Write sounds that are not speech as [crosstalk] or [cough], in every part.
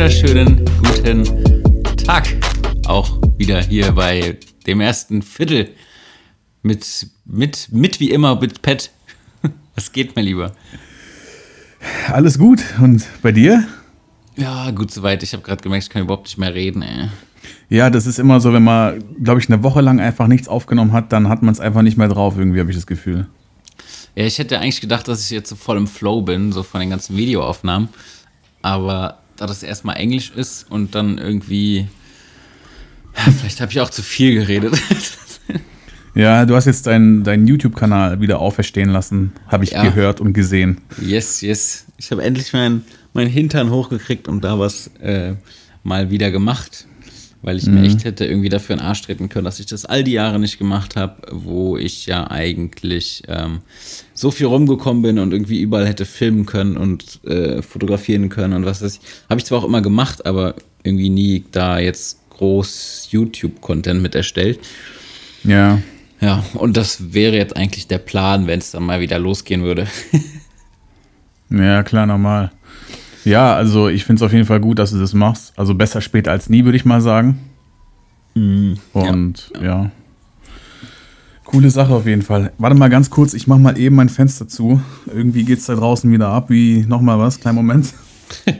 Wunderschönen guten Tag. Auch wieder hier bei dem ersten Viertel. Mit, mit, mit wie immer mit Pat. [laughs] Was geht, mein Lieber? Alles gut. Und bei dir? Ja, gut soweit. Ich habe gerade gemerkt, ich kann überhaupt nicht mehr reden, ey. Ja, das ist immer so, wenn man, glaube ich, eine Woche lang einfach nichts aufgenommen hat, dann hat man es einfach nicht mehr drauf, irgendwie habe ich das Gefühl. Ja, ich hätte eigentlich gedacht, dass ich jetzt so voll im Flow bin, so von den ganzen Videoaufnahmen. Aber da das erstmal Englisch ist und dann irgendwie. Ja, [laughs] vielleicht habe ich auch zu viel geredet. [laughs] Ja, du hast jetzt deinen deinen YouTube-Kanal wieder auferstehen lassen, habe ich Ja. gehört und gesehen. Yes, yes. Ich habe endlich meinen mein Hintern hochgekriegt und da was äh, mal wieder gemacht. Weil ich mir echt hätte irgendwie dafür einen Arsch treten können, dass ich das all die Jahre nicht gemacht habe, wo ich ja eigentlich ähm, so viel rumgekommen bin und irgendwie überall hätte filmen können und äh, fotografieren können und was weiß ich. Habe ich zwar auch immer gemacht, aber irgendwie nie da jetzt groß YouTube-Content mit erstellt. Ja. Ja, und das wäre jetzt eigentlich der Plan, wenn es dann mal wieder losgehen würde. [laughs] Ja, klar, normal. Ja, also ich finde es auf jeden Fall gut, dass du das machst. Also besser spät als nie, würde ich mal sagen. Und ja. Coole Sache auf jeden Fall. Warte mal ganz kurz, ich mach mal eben mein Fenster zu. Irgendwie geht's da draußen wieder ab. Wie nochmal was? Kleinen Moment. [laughs]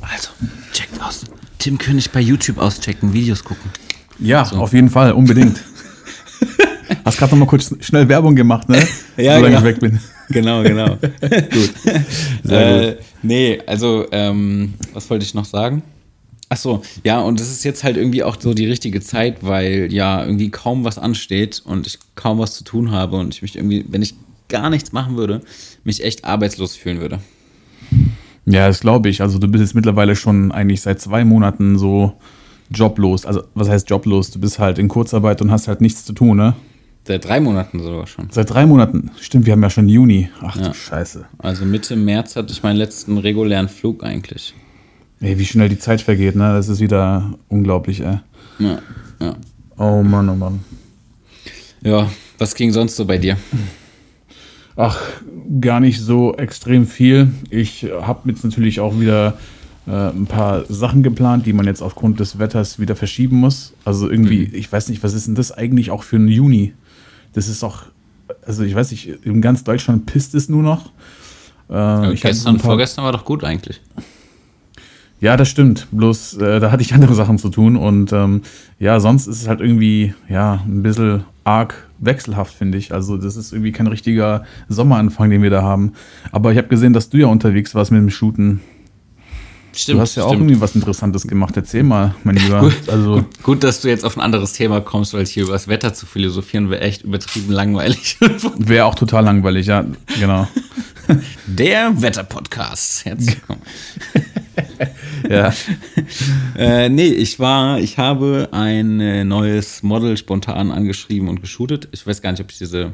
Also, checkt aus. Tim König bei YouTube auschecken, Videos gucken. Ja, auf jeden Fall, unbedingt. Hast gerade noch mal kurz schnell Werbung gemacht, ne? [laughs] Ja, Solange genau. ich weg bin. Genau, genau. [laughs] gut. Äh, nee, also, ähm, was wollte ich noch sagen? Ach so, ja, und es ist jetzt halt irgendwie auch so die richtige Zeit, weil ja irgendwie kaum was ansteht und ich kaum was zu tun habe und ich mich irgendwie, wenn ich gar nichts machen würde, mich echt arbeitslos fühlen würde. Ja, das glaube ich. Also du bist jetzt mittlerweile schon eigentlich seit zwei Monaten so joblos. Also was heißt joblos? Du bist halt in Kurzarbeit und hast halt nichts zu tun, ne? Seit drei Monaten sogar schon. Seit drei Monaten. Stimmt, wir haben ja schon Juni. Ach du Scheiße. Also Mitte März hatte ich meinen letzten regulären Flug eigentlich. Ey, wie schnell die Zeit vergeht, ne? Das ist wieder unglaublich, ey. Ja, ja. Oh Mann, oh Mann. Ja, was ging sonst so bei dir? Ach, gar nicht so extrem viel. Ich habe jetzt natürlich auch wieder äh, ein paar Sachen geplant, die man jetzt aufgrund des Wetters wieder verschieben muss. Also irgendwie, ich weiß nicht, was ist denn das eigentlich auch für ein Juni? Das ist doch, also ich weiß nicht, in ganz Deutschland pisst es nur noch. Äh, so gestern, paar- vorgestern war doch gut eigentlich. Ja, das stimmt. Bloß äh, da hatte ich andere Sachen zu tun und ähm, ja, sonst ist es halt irgendwie ja ein bisschen arg wechselhaft, finde ich. Also das ist irgendwie kein richtiger Sommeranfang, den wir da haben. Aber ich habe gesehen, dass du ja unterwegs warst mit dem Shooten. Stimmt. du hast ja auch stimmt. irgendwie was Interessantes gemacht. Erzähl mal, mein [laughs] Lieber. Gut, also gut, gut, dass du jetzt auf ein anderes Thema kommst, weil hier über das Wetter zu philosophieren wäre echt übertrieben langweilig. [laughs] wäre auch total langweilig, ja, genau. [laughs] Der Wetterpodcast. Herzlich willkommen. ja. Äh, nee, ich war, ich habe ein äh, neues Model spontan angeschrieben und geshootet. Ich weiß gar nicht, ob ich diese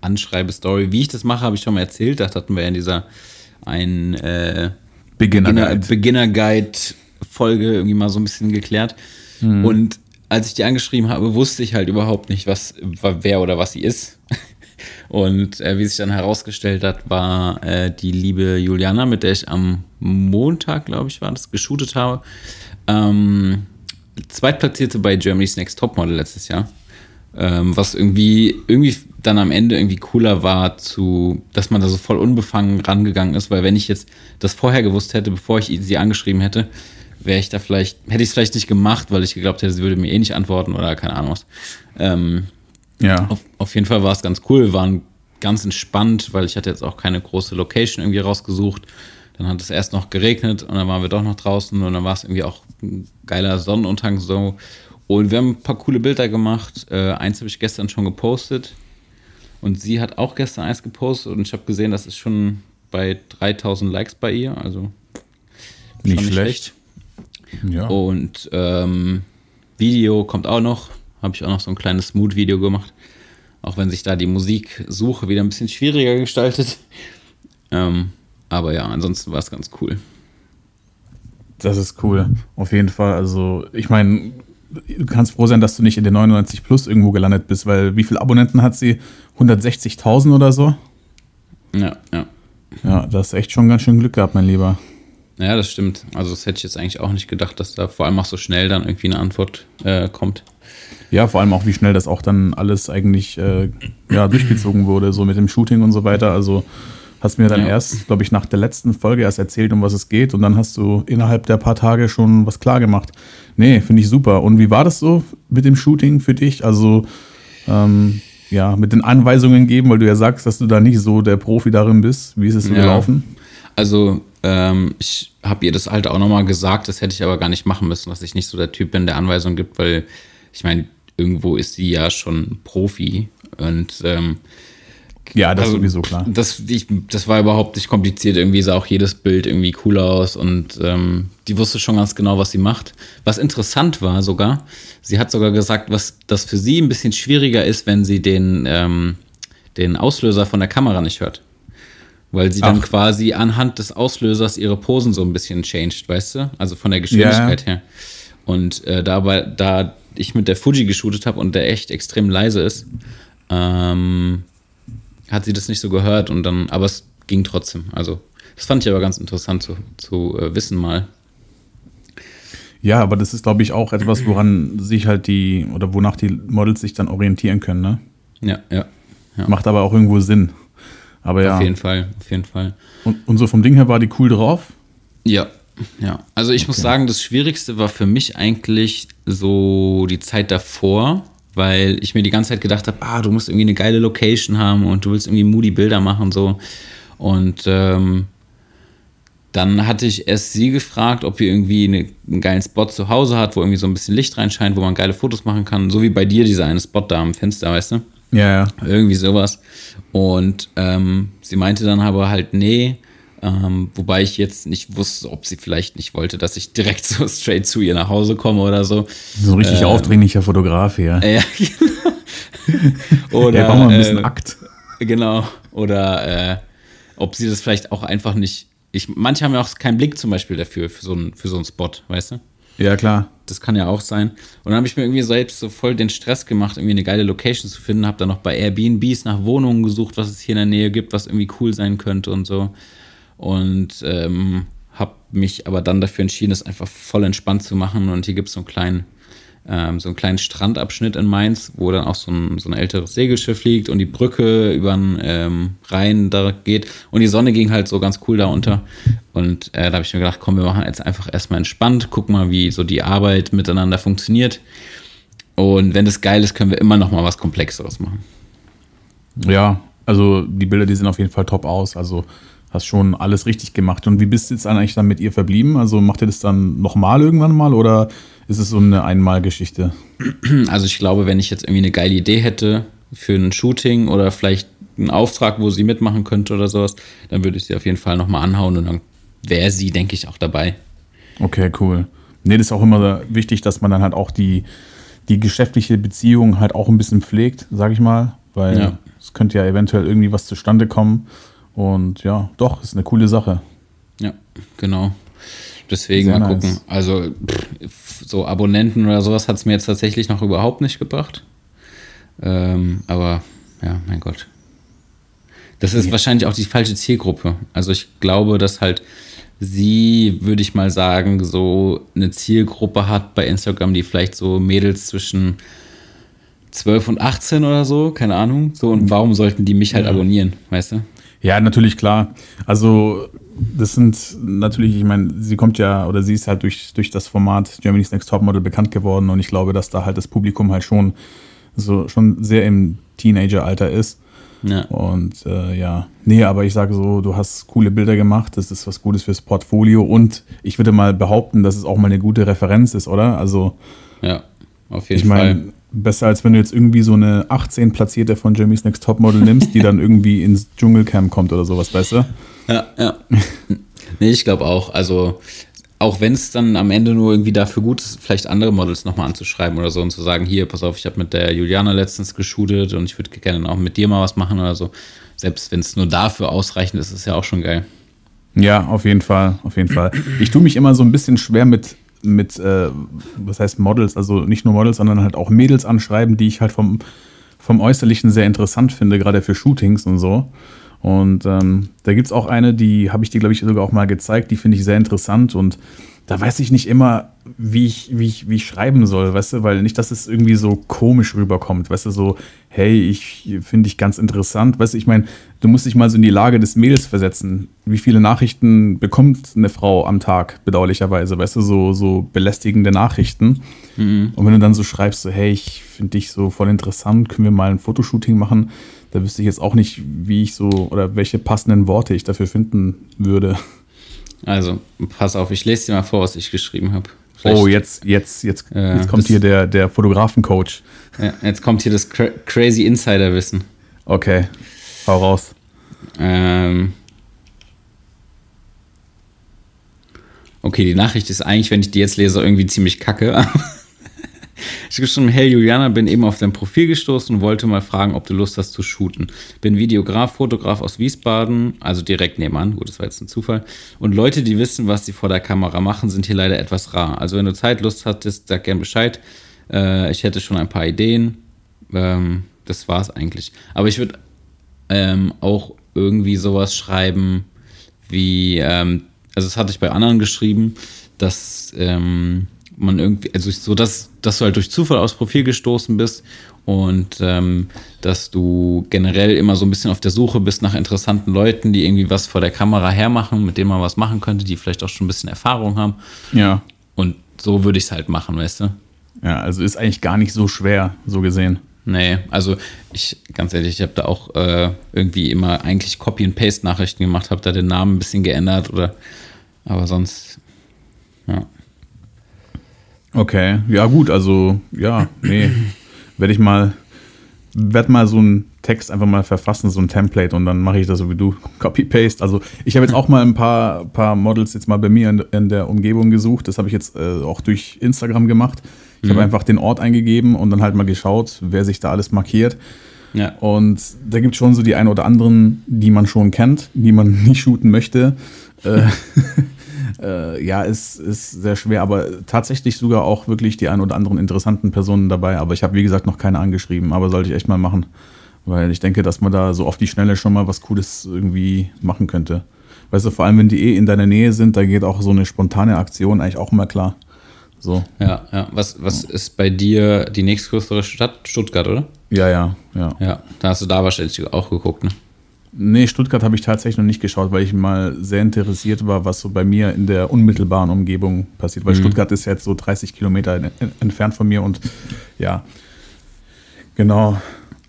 Anschreibe-Story, wie ich das mache, habe ich schon mal erzählt. Das hatten wir ja in dieser ein äh, Beginner Guide. Beginner Guide Folge irgendwie mal so ein bisschen geklärt. Und als ich die angeschrieben habe, wusste ich halt überhaupt nicht, was wer oder was sie ist. [laughs] Und äh, wie sich dann herausgestellt hat, war äh, die liebe Juliana, mit der ich am Montag, glaube ich, war das, geshootet habe. Ähm, Zweitplatzierte bei Germany's Next Topmodel letztes Jahr. Ähm, was irgendwie, irgendwie dann am Ende irgendwie cooler war, zu, dass man da so voll unbefangen rangegangen ist, weil wenn ich jetzt das vorher gewusst hätte, bevor ich sie angeschrieben hätte, wäre ich da vielleicht, hätte ich es vielleicht nicht gemacht, weil ich geglaubt hätte, sie würde mir eh nicht antworten oder keine Ahnung was. Ähm, Ja. auf, auf jeden Fall war es ganz cool. Wir waren ganz entspannt, weil ich hatte jetzt auch keine große Location irgendwie rausgesucht. Dann hat es erst noch geregnet und dann waren wir doch noch draußen und dann war es irgendwie auch ein geiler Sonnenuntergang so. Und wir haben ein paar coole Bilder gemacht. Äh, eins habe ich gestern schon gepostet. Und sie hat auch gestern eins gepostet und ich habe gesehen, das ist schon bei 3000 Likes bei ihr, also nicht, nicht schlecht. schlecht. Ja. Und ähm, Video kommt auch noch, habe ich auch noch so ein kleines Mood-Video gemacht, auch wenn sich da die Musiksuche wieder ein bisschen schwieriger gestaltet. Ähm, aber ja, ansonsten war es ganz cool. Das ist cool, auf jeden Fall. Also, ich meine, du kannst froh sein, dass du nicht in den 99 Plus irgendwo gelandet bist, weil wie viele Abonnenten hat sie? 160.000 oder so? Ja, ja. Ja, das ist echt schon ganz schön Glück gehabt, mein Lieber. Ja, das stimmt. Also, das hätte ich jetzt eigentlich auch nicht gedacht, dass da vor allem auch so schnell dann irgendwie eine Antwort äh, kommt. Ja, vor allem auch, wie schnell das auch dann alles eigentlich äh, ja, durchgezogen wurde, so mit dem Shooting und so weiter. Also, hast mir dann ja. erst, glaube ich, nach der letzten Folge erst erzählt, um was es geht. Und dann hast du innerhalb der paar Tage schon was klar gemacht. Nee, finde ich super. Und wie war das so mit dem Shooting für dich? Also, ähm, ja, mit den Anweisungen geben, weil du ja sagst, dass du da nicht so der Profi darin bist. Wie ist es so ja. gelaufen? Also, ähm, ich habe ihr das halt auch nochmal gesagt, das hätte ich aber gar nicht machen müssen, dass ich nicht so der Typ bin, der Anweisungen gibt, weil ich meine, irgendwo ist sie ja schon Profi und ähm, ja, das also, sowieso klar. Das, ich, das war überhaupt nicht kompliziert. Irgendwie sah auch jedes Bild irgendwie cool aus und ähm, die wusste schon ganz genau, was sie macht. Was interessant war sogar, sie hat sogar gesagt, was das für sie ein bisschen schwieriger ist, wenn sie den, ähm, den Auslöser von der Kamera nicht hört. Weil sie Ach. dann quasi anhand des Auslösers ihre Posen so ein bisschen changed, weißt du? Also von der Geschwindigkeit ja. her. Und äh, dabei, da ich mit der Fuji geshootet habe und der echt extrem leise ist, ähm, hat sie das nicht so gehört und dann, aber es ging trotzdem. Also, das fand ich aber ganz interessant zu, zu äh, wissen mal. Ja, aber das ist, glaube ich, auch etwas, woran sich halt die, oder wonach die Models sich dann orientieren können, ne? Ja, ja. ja. Macht aber auch irgendwo Sinn. Aber ja. Auf jeden Fall, auf jeden Fall. Und, und so vom Ding her war die cool drauf? Ja, ja. Also ich okay. muss sagen, das Schwierigste war für mich eigentlich so die Zeit davor, weil ich mir die ganze Zeit gedacht habe, ah, du musst irgendwie eine geile Location haben und du willst irgendwie moody Bilder machen so. Und ähm, dann hatte ich erst sie gefragt, ob sie irgendwie eine, einen geilen Spot zu Hause hat, wo irgendwie so ein bisschen Licht reinscheint, wo man geile Fotos machen kann. So wie bei dir dieser eine Spot da am Fenster, weißt du? Ja, ja. Irgendwie sowas. Und ähm, sie meinte dann aber halt, nee, ähm, wobei ich jetzt nicht wusste, ob sie vielleicht nicht wollte, dass ich direkt [laughs] so straight zu ihr nach Hause komme oder so. So ein richtig ähm, aufdringlicher Fotograf hier. [laughs] Ja, genau. oder, ja, mal ein bisschen äh, Akt. Genau. Oder äh, ob sie das vielleicht auch einfach nicht. Ich, manche haben ja auch keinen Blick zum Beispiel dafür, für so, einen, für so einen Spot, weißt du? Ja, klar. Das kann ja auch sein. Und dann habe ich mir irgendwie selbst so voll den Stress gemacht, irgendwie eine geile Location zu finden. Habe dann noch bei Airbnbs nach Wohnungen gesucht, was es hier in der Nähe gibt, was irgendwie cool sein könnte und so und ähm, habe mich aber dann dafür entschieden, es einfach voll entspannt zu machen. Und hier gibt es so einen kleinen, ähm, so einen kleinen Strandabschnitt in Mainz, wo dann auch so ein, so ein älteres Segelschiff liegt und die Brücke über den ähm, Rhein da geht. Und die Sonne ging halt so ganz cool da unter. Und äh, da habe ich mir gedacht, komm, wir machen jetzt einfach erstmal entspannt, guck mal, wie so die Arbeit miteinander funktioniert. Und wenn das geil ist, können wir immer noch mal was Komplexeres machen. Ja, also die Bilder, die sehen auf jeden Fall top aus. Also hast schon alles richtig gemacht. Und wie bist du jetzt eigentlich dann mit ihr verblieben? Also macht ihr das dann nochmal irgendwann mal oder ist es so eine Einmalgeschichte? Also ich glaube, wenn ich jetzt irgendwie eine geile Idee hätte für ein Shooting oder vielleicht einen Auftrag, wo sie mitmachen könnte oder sowas, dann würde ich sie auf jeden Fall nochmal anhauen und dann wäre sie, denke ich, auch dabei. Okay, cool. Nee, das ist auch immer wichtig, dass man dann halt auch die, die geschäftliche Beziehung halt auch ein bisschen pflegt, sag ich mal, weil ja. es könnte ja eventuell irgendwie was zustande kommen und ja, doch, ist eine coole Sache. Ja, genau. Deswegen Sehr mal gucken. Nice. Also pff, so Abonnenten oder sowas hat es mir jetzt tatsächlich noch überhaupt nicht gebracht. Ähm, aber ja, mein Gott. Das ist ja. wahrscheinlich auch die falsche Zielgruppe. Also ich glaube, dass halt sie, würde ich mal sagen, so eine Zielgruppe hat bei Instagram, die vielleicht so Mädels zwischen 12 und 18 oder so, keine Ahnung. So, und warum sollten die mich halt ja. abonnieren, weißt du? Ja, natürlich, klar. Also, das sind natürlich, ich meine, sie kommt ja, oder sie ist halt durch, durch das Format Germany's Next Topmodel bekannt geworden und ich glaube, dass da halt das Publikum halt schon so schon sehr im Teenageralter ist. Ja. Und äh, ja, nee, aber ich sage so, du hast coole Bilder gemacht, das ist was Gutes fürs Portfolio und ich würde mal behaupten, dass es auch mal eine gute Referenz ist, oder? Also, ja, auf jeden ich mein, Fall Besser als wenn du jetzt irgendwie so eine 18 platzierte von Jimmy's Next Topmodel nimmst, die dann [laughs] irgendwie ins Dschungelcamp kommt oder sowas, weißt du? Ja, ja. [laughs] nee, ich glaube auch. Also, auch wenn es dann am Ende nur irgendwie dafür gut ist, vielleicht andere Models nochmal anzuschreiben oder so und zu sagen, hier, pass auf, ich habe mit der Juliana letztens geshootet und ich würde gerne auch mit dir mal was machen oder so. Selbst wenn es nur dafür ausreichend ist, ist es ja auch schon geil. Ja, auf jeden Fall, auf jeden Fall. Ich tue mich immer so ein bisschen schwer mit, mit äh, was heißt Models, also nicht nur Models, sondern halt auch Mädels anschreiben, die ich halt vom, vom Äußerlichen sehr interessant finde, gerade für Shootings und so. Und ähm, da gibt es auch eine, die habe ich dir, glaube ich, sogar auch mal gezeigt, die finde ich sehr interessant und da weiß ich nicht immer, wie ich, wie, ich, wie ich schreiben soll, weißt du, weil nicht, dass es irgendwie so komisch rüberkommt, weißt du, so, hey, ich finde dich ganz interessant, weißt du, ich meine, du musst dich mal so in die Lage des Mädels versetzen. Wie viele Nachrichten bekommt eine Frau am Tag, bedauerlicherweise, weißt du, so, so belästigende Nachrichten. Mhm. Und wenn du dann so schreibst, so, hey, ich finde dich so voll interessant, können wir mal ein Fotoshooting machen, da wüsste ich jetzt auch nicht, wie ich so oder welche passenden Worte ich dafür finden würde. Also, pass auf, ich lese dir mal vor, was ich geschrieben habe. Oh, jetzt, jetzt, jetzt, äh, jetzt kommt hier der, der Fotografencoach. Ja, jetzt kommt hier das cra crazy Insider-Wissen. Okay, hau raus. Ähm. Okay, die Nachricht ist eigentlich, wenn ich die jetzt lese, irgendwie ziemlich kacke. [laughs] Ich geschrieben, hey Juliana, bin eben auf dein Profil gestoßen und wollte mal fragen, ob du Lust hast zu shooten. Bin Videograf, Fotograf aus Wiesbaden, also direkt nebenan. Gut, das war jetzt ein Zufall. Und Leute, die wissen, was sie vor der Kamera machen, sind hier leider etwas rar. Also wenn du Zeit, Lust hattest, sag gern Bescheid. Äh, ich hätte schon ein paar Ideen. Ähm, das war's eigentlich. Aber ich würde ähm, auch irgendwie sowas schreiben wie, ähm, also das hatte ich bei anderen geschrieben, dass ähm, man irgendwie, also so, dass, dass du halt durch Zufall aufs Profil gestoßen bist und ähm, dass du generell immer so ein bisschen auf der Suche bist nach interessanten Leuten, die irgendwie was vor der Kamera hermachen, mit denen man was machen könnte, die vielleicht auch schon ein bisschen Erfahrung haben. Ja. Und so würde ich es halt machen, weißt du? Ja, also ist eigentlich gar nicht so schwer, so gesehen. Nee, also ich, ganz ehrlich, ich habe da auch äh, irgendwie immer eigentlich Copy- and Paste-Nachrichten gemacht, habe da den Namen ein bisschen geändert oder, aber sonst, ja. Okay, ja gut, also ja, nee, werde ich mal, werde mal so einen Text einfach mal verfassen, so ein Template und dann mache ich das so wie du, Copy-Paste. Also ich habe jetzt auch mal ein paar, paar Models jetzt mal bei mir in, in der Umgebung gesucht, das habe ich jetzt äh, auch durch Instagram gemacht. Ich mhm. habe einfach den Ort eingegeben und dann halt mal geschaut, wer sich da alles markiert. Ja. Und da gibt es schon so die ein oder anderen, die man schon kennt, die man [laughs] nicht shooten möchte. [laughs] Äh, ja, ist, ist sehr schwer, aber tatsächlich sogar auch wirklich die ein oder anderen interessanten Personen dabei. Aber ich habe, wie gesagt, noch keine angeschrieben, aber sollte ich echt mal machen. Weil ich denke, dass man da so auf die Schnelle schon mal was Cooles irgendwie machen könnte. Weißt du, vor allem, wenn die eh in deiner Nähe sind, da geht auch so eine spontane Aktion eigentlich auch immer klar. So. Ja, ja. Was, was ist bei dir die nächstgrößere Stadt? Stuttgart, oder? Ja, ja, ja. Ja, da hast du da wahrscheinlich auch geguckt, ne? Nee, Stuttgart habe ich tatsächlich noch nicht geschaut, weil ich mal sehr interessiert war, was so bei mir in der unmittelbaren Umgebung passiert. Weil mhm. Stuttgart ist jetzt so 30 Kilometer entfernt von mir und ja, genau.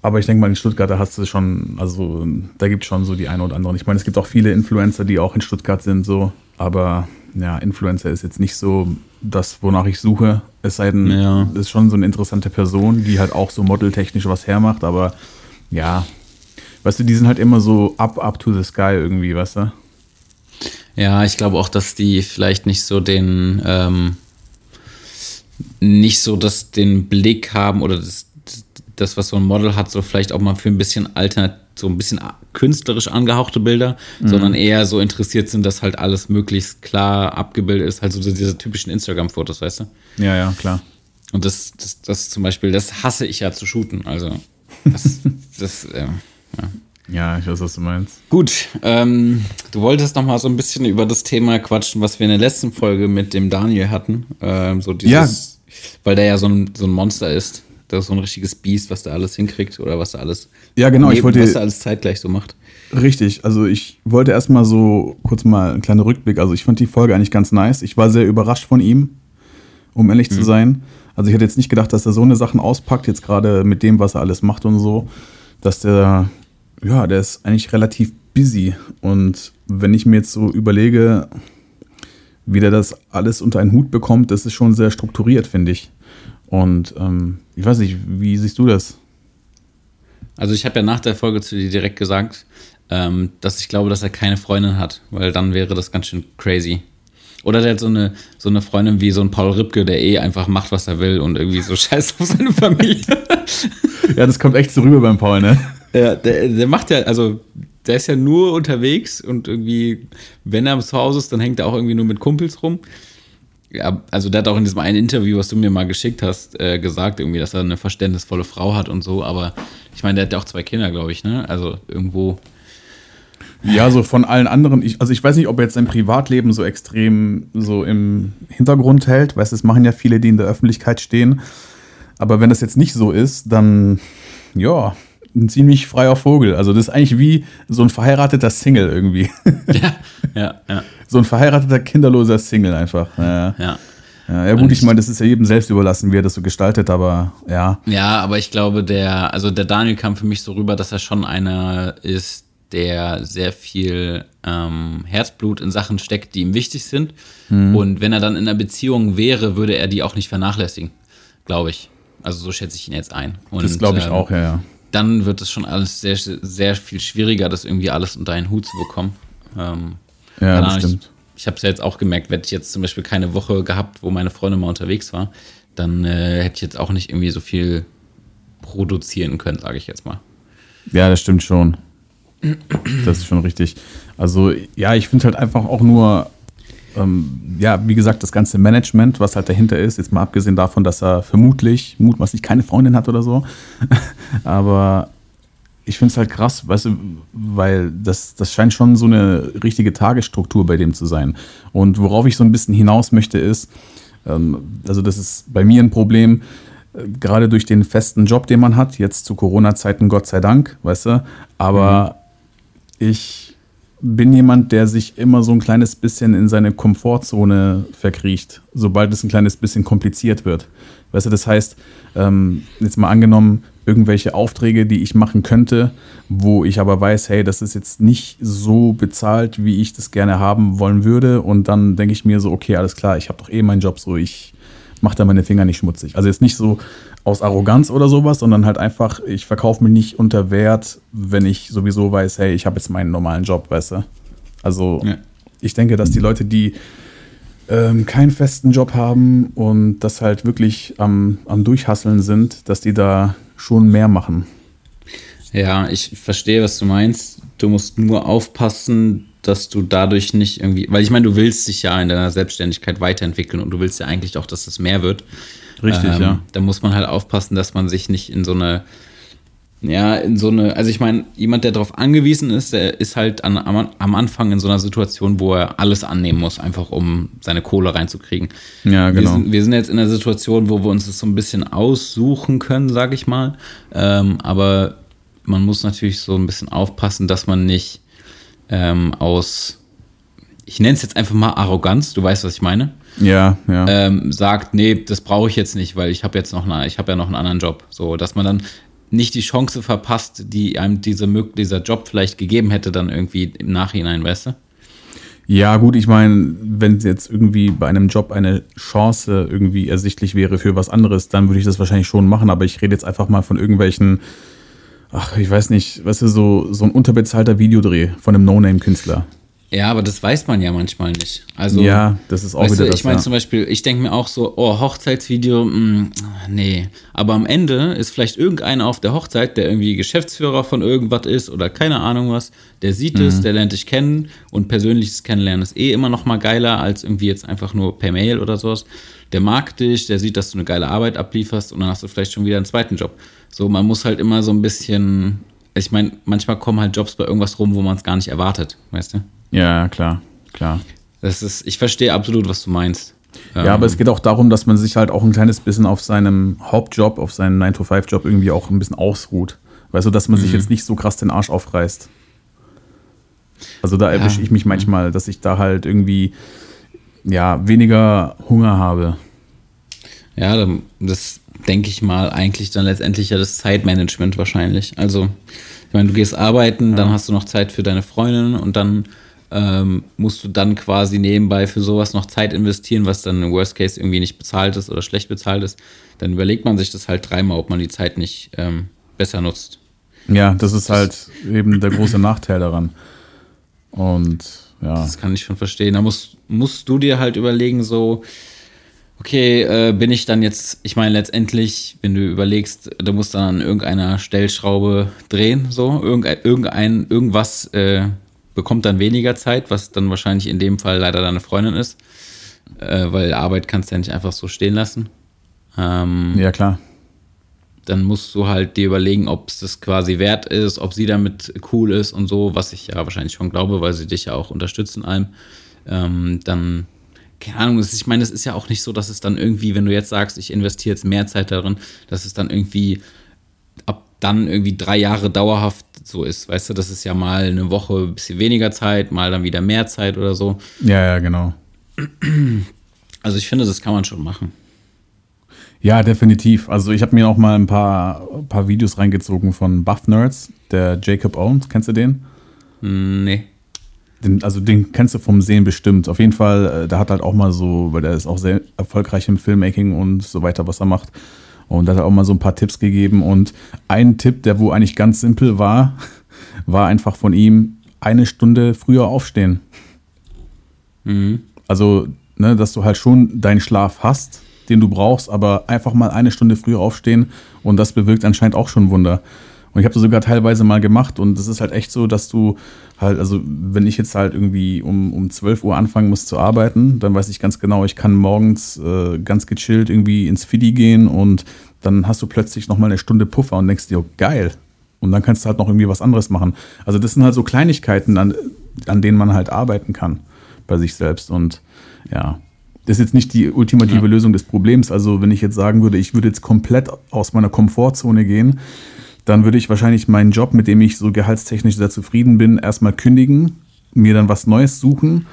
Aber ich denke mal, in Stuttgart, da hast du schon, also da gibt es schon so die eine oder andere. Ich meine, es gibt auch viele Influencer, die auch in Stuttgart sind, so. Aber ja, Influencer ist jetzt nicht so das, wonach ich suche. Es sei denn, ja. ist schon so eine interessante Person, die halt auch so modeltechnisch was hermacht. Aber ja, weißt du, die sind halt immer so up, up to the sky irgendwie, weißt du? Ja, ich glaube auch, dass die vielleicht nicht so den, ähm, nicht so das, den Blick haben oder das, das, was so ein Model hat, so vielleicht auch mal für ein bisschen alternat so ein bisschen künstlerisch angehauchte Bilder, mhm. sondern eher so interessiert sind, dass halt alles möglichst klar abgebildet ist, halt so diese typischen Instagram-Fotos, weißt du? Ja, ja, klar. Und das, das, das zum Beispiel, das hasse ich ja zu shooten. Also, [laughs] das, das, äh, ja. Ja, ich weiß, was du meinst. Gut, ähm, du wolltest noch mal so ein bisschen über das Thema quatschen, was wir in der letzten Folge mit dem Daniel hatten. Ähm, so dieses, ja. Weil der ja so ein, so ein Monster ist. Das ist so ein richtiges Biest, was da alles hinkriegt oder was da alles. Ja, genau. Neben, ich wollte, was da alles zeitgleich so macht. Richtig. Also, ich wollte erstmal so kurz mal einen kleinen Rückblick. Also, ich fand die Folge eigentlich ganz nice. Ich war sehr überrascht von ihm, um ehrlich mhm. zu sein. Also, ich hätte jetzt nicht gedacht, dass er so eine Sachen auspackt, jetzt gerade mit dem, was er alles macht und so dass der, ja, der ist eigentlich relativ busy. Und wenn ich mir jetzt so überlege, wie der das alles unter einen Hut bekommt, das ist schon sehr strukturiert, finde ich. Und ähm, ich weiß nicht, wie siehst du das? Also ich habe ja nach der Folge zu dir direkt gesagt, ähm, dass ich glaube, dass er keine Freundin hat, weil dann wäre das ganz schön crazy. Oder der hat so eine, so eine Freundin wie so ein Paul Ripke, der eh einfach macht, was er will und irgendwie so [laughs] scheiß auf seine Familie. ja, das kommt echt so rüber beim Paul, ne? Ja, der, der macht ja, also der ist ja nur unterwegs und irgendwie, wenn er zu Hause ist, dann hängt er auch irgendwie nur mit Kumpels rum. Ja, also der hat auch in diesem einen Interview, was du mir mal geschickt hast, äh, gesagt, irgendwie, dass er eine verständnisvolle Frau hat und so, aber ich meine, der hat ja auch zwei Kinder, glaube ich, ne? Also irgendwo. Ja, so von allen anderen, ich, also ich weiß nicht, ob er jetzt sein Privatleben so extrem so im Hintergrund hält, weißt du, das machen ja viele, die in der Öffentlichkeit stehen. Aber wenn das jetzt nicht so ist, dann ja, ein ziemlich freier Vogel. Also das ist eigentlich wie so ein verheirateter Single irgendwie. [laughs] Ja, ja, ja. So ein verheirateter, kinderloser Single einfach. Ja, ja. ja, ja gut, ich meine, das ist ja jedem selbst überlassen, wie er das so gestaltet, aber ja. Ja, aber ich glaube, der, also der Daniel kam für mich so rüber, dass er schon einer ist, der sehr viel ähm, Herzblut in Sachen steckt, die ihm wichtig sind. Mhm. Und wenn er dann in einer Beziehung wäre, würde er die auch nicht vernachlässigen, glaube ich. Also so schätze ich ihn jetzt ein. Und, das glaube ich ähm, auch, ja, ja. Dann wird es schon alles sehr, sehr viel schwieriger, das irgendwie alles unter einen Hut zu bekommen. Ähm, ja, das stimmt. Ich, ich habe es ja jetzt auch gemerkt, hätte ich jetzt zum Beispiel keine Woche gehabt, wo meine Freundin mal unterwegs war, dann äh, hätte ich jetzt auch nicht irgendwie so viel produzieren können, sage ich jetzt mal. Ja, das stimmt schon. Das ist schon richtig. Also, ja, ich finde halt einfach auch nur, ähm, ja, wie gesagt, das ganze Management, was halt dahinter ist, jetzt mal abgesehen davon, dass er vermutlich, mutmaßlich keine Freundin hat oder so, [laughs] aber ich finde es halt krass, weißt du, weil das, das scheint schon so eine richtige Tagesstruktur bei dem zu sein. Und worauf ich so ein bisschen hinaus möchte, ist, ähm, also das ist bei mir ein Problem, äh, gerade durch den festen Job, den man hat, jetzt zu Corona-Zeiten, Gott sei Dank, weißt du, aber mhm. ich bin jemand, der sich immer so ein kleines bisschen in seine Komfortzone verkriecht, sobald es ein kleines bisschen kompliziert wird. Weißt du, das heißt, ähm, jetzt mal angenommen, irgendwelche Aufträge, die ich machen könnte, wo ich aber weiß, hey, das ist jetzt nicht so bezahlt, wie ich das gerne haben wollen würde. Und dann denke ich mir so, okay, alles klar, ich habe doch eh meinen Job so, ich mache da meine Finger nicht schmutzig. Also jetzt nicht so aus Arroganz oder sowas, sondern halt einfach, ich verkaufe mich nicht unter Wert, wenn ich sowieso weiß, hey, ich habe jetzt meinen normalen Job, weißt du. Also ja. ich denke, dass die Leute, die ähm, keinen festen Job haben und das halt wirklich am, am Durchhasseln sind, dass die da schon mehr machen. Ja, ich verstehe, was du meinst. Du musst nur aufpassen, dass du dadurch nicht irgendwie, weil ich meine, du willst dich ja in deiner Selbstständigkeit weiterentwickeln und du willst ja eigentlich auch, dass das mehr wird. Richtig, ähm, ja. Da muss man halt aufpassen, dass man sich nicht in so eine ja, in so eine, also ich meine, jemand, der darauf angewiesen ist, der ist halt an, am, am, Anfang in so einer Situation, wo er alles annehmen muss, einfach um seine Kohle reinzukriegen. Ja, genau. Wir sind, wir sind jetzt in einer Situation, wo wir uns das so ein bisschen aussuchen können, sag ich mal. Ähm, aber man muss natürlich so ein bisschen aufpassen, dass man nicht ähm, aus, ich nenne es jetzt einfach mal Arroganz, du weißt, was ich meine. Ja, ja. Ähm, sagt, nee, das brauche ich jetzt nicht, weil ich habe jetzt noch eine, ich habe ja noch einen anderen Job. So, dass man dann nicht die Chance verpasst, die einem diese, dieser Job vielleicht gegeben hätte, dann irgendwie im Nachhinein, weißt du? Ja, gut, ich meine, wenn jetzt irgendwie bei einem Job eine Chance irgendwie ersichtlich wäre für was anderes, dann würde ich das wahrscheinlich schon machen, aber ich rede jetzt einfach mal von irgendwelchen, ach, ich weiß nicht, weißt du, so, so ein unterbezahlter Videodreh von einem No-Name-Künstler. Ja, aber das weiß man ja manchmal nicht. Also, ja, das ist auch wieder du, das. Ich meine ja. zum Beispiel, ich denke mir auch so, oh, Hochzeitsvideo, mh, mm, nee. Aber am Ende ist vielleicht irgendeiner auf der Hochzeit, der irgendwie Geschäftsführer von irgendwas ist oder keine Ahnung was, der sieht mhm. es, der lernt dich kennen und persönliches Kennenlernen ist eh immer noch mal geiler als irgendwie jetzt einfach nur per Mail oder sowas. Der mag dich, der sieht, dass du eine geile Arbeit ablieferst und dann hast du vielleicht schon wieder einen zweiten Job. So, man muss halt immer so ein bisschen, ich meine, manchmal kommen halt Jobs bei irgendwas rum, wo man es gar nicht erwartet, weißt du? Ja, klar, klar. Das ist, ich verstehe absolut, was du meinst. Ja, ähm, aber es geht auch darum, dass man sich halt auch ein kleines bisschen auf seinem Hauptjob, auf seinen 9-to-5-Job irgendwie auch ein bisschen ausruht. Weißt du, dass man sich mhm. jetzt nicht so krass den Arsch aufreißt. Also da erwische ja. ich mich manchmal, dass ich da halt irgendwie ja, weniger Hunger habe. Ja, das denke ich mal eigentlich dann letztendlich ja das Zeitmanagement wahrscheinlich. Also, ich meine, du gehst arbeiten, ja. dann hast du noch Zeit für deine Freundin und dann ähm, musst du dann quasi nebenbei für sowas noch Zeit investieren, was dann im Worst Case irgendwie nicht bezahlt ist oder schlecht bezahlt ist, dann überlegt man sich das halt dreimal, ob man die Zeit nicht ähm, besser nutzt. Ja, das ist halt eben der große Nachteil daran. Und ja. Das kann ich schon verstehen. Da musst, musst du dir halt überlegen, so, okay, äh, bin ich dann jetzt, ich meine letztendlich, wenn du überlegst, du musst dann an irgendeiner Stellschraube drehen, so, irgendein, irgendein irgendwas äh, bekommt dann weniger Zeit, was dann wahrscheinlich in dem Fall leider deine Freundin ist, äh, weil Arbeit kannst du ja nicht einfach so stehen lassen. Ähm, ja, klar. Dann musst du halt dir überlegen, ob es das quasi wert ist, ob sie damit cool ist und so, was ich ja wahrscheinlich schon glaube, weil sie dich ja auch unterstützt in allem. Ähm, dann keine Ahnung, ich meine, es ist ja auch nicht so, dass es dann irgendwie, wenn du jetzt sagst, ich investiere jetzt mehr Zeit darin, dass es dann irgendwie ab dann irgendwie drei Jahre dauerhaft so ist. Weißt du, das ist ja mal eine Woche ein bisschen weniger Zeit, mal dann wieder mehr Zeit oder so. Ja, ja, genau. Also ich finde, das kann man schon machen. Ja, definitiv. Also ich habe mir auch mal ein paar, ein paar Videos reingezogen von Buff Nerds, der Jacob Owens. Kennst du den? Nee. Den, also den kennst du vom Sehen bestimmt. Auf jeden Fall, äh, der hat halt auch mal so, weil der ist auch sehr erfolgreich im Filmmaking und so weiter, was er macht. Und da hat er auch mal so ein paar Tipps gegeben. Und ein Tipp, der wo eigentlich ganz simpel war, [laughs] war einfach von ihm eine Stunde früher aufstehen. Mhm. Also, ne, dass du halt schon deinen Schlaf hast, den du brauchst, aber einfach mal eine Stunde früher aufstehen und das bewirkt anscheinend auch schon Wunder. Und ich habe das sogar teilweise mal gemacht und es ist halt echt so, dass du halt, also wenn ich jetzt halt irgendwie um, um 12 Uhr anfangen muss zu arbeiten, dann weiß ich ganz genau, ich kann morgens äh, ganz gechillt irgendwie ins Fidi gehen und dann hast du plötzlich nochmal eine Stunde Puffer und denkst dir, oh, geil. Und dann kannst du halt noch irgendwie was anderes machen. Also das sind halt so Kleinigkeiten, an, an denen man halt arbeiten kann bei sich selbst. Und ja, das ist jetzt nicht die ultimative ja. Lösung des Problems. Also wenn ich jetzt sagen würde, ich würde jetzt komplett aus meiner Komfortzone gehen, dann würde ich wahrscheinlich meinen Job, mit dem ich so gehaltstechnisch sehr zufrieden bin, erstmal kündigen, mir dann was Neues suchen,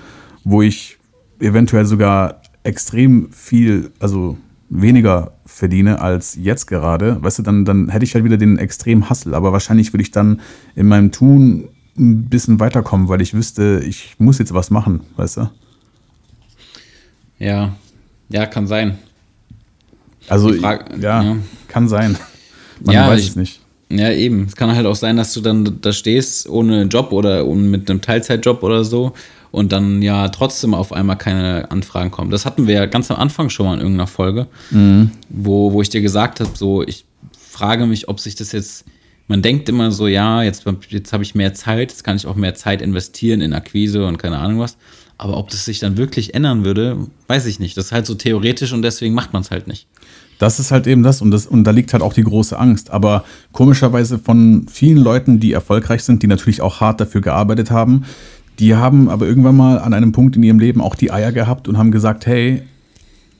wo ich eventuell sogar extrem viel, also weniger verdiene als jetzt gerade. Weißt du, dann, dann hätte ich halt wieder den extremen Hassel. Aber wahrscheinlich würde ich dann in meinem Tun ein bisschen weiterkommen, weil ich wüsste, ich muss jetzt was machen, weißt du? Ja, ja, kann sein. Also, Frage, ja, ja, kann sein. Man ja, weiß ich, es nicht. Ja, eben. Es kann halt auch sein, dass du dann da stehst ohne Job oder mit einem Teilzeitjob oder so und dann ja trotzdem auf einmal keine Anfragen kommen. Das hatten wir ja ganz am Anfang schon mal in irgendeiner Folge, mhm. wo, wo ich dir gesagt habe, so, ich frage mich, ob sich das jetzt, man denkt immer so, ja, jetzt, jetzt habe ich mehr Zeit, jetzt kann ich auch mehr Zeit investieren in Akquise und keine Ahnung was. Aber ob das sich dann wirklich ändern würde, weiß ich nicht. Das ist halt so theoretisch und deswegen macht man es halt nicht. Das ist halt eben das und, das und da liegt halt auch die große Angst. Aber komischerweise von vielen Leuten, die erfolgreich sind, die natürlich auch hart dafür gearbeitet haben, die haben aber irgendwann mal an einem Punkt in ihrem Leben auch die Eier gehabt und haben gesagt, hey,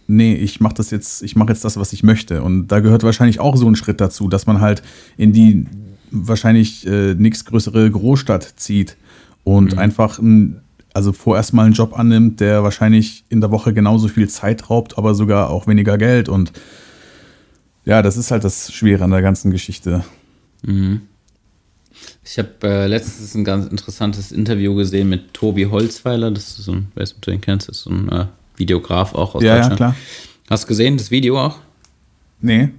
nee, ich mache das jetzt, ich mache jetzt das, was ich möchte. Und da gehört wahrscheinlich auch so ein Schritt dazu, dass man halt in die wahrscheinlich äh, nächstgrößere Großstadt zieht und mhm. einfach ein, also vorerst mal einen Job annimmt, der wahrscheinlich in der Woche genauso viel Zeit raubt, aber sogar auch weniger Geld. Und ja, das ist halt das Schwere an der ganzen Geschichte. Mhm. Ich habe äh, letztens ein ganz interessantes Interview gesehen mit Tobi Holzweiler. Das ist so ein, weiß nicht, ob du den kennst, das ist so ein äh, Videograf auch aus ja, Deutschland. Ja, klar. Hast du gesehen, das Video auch? Nee.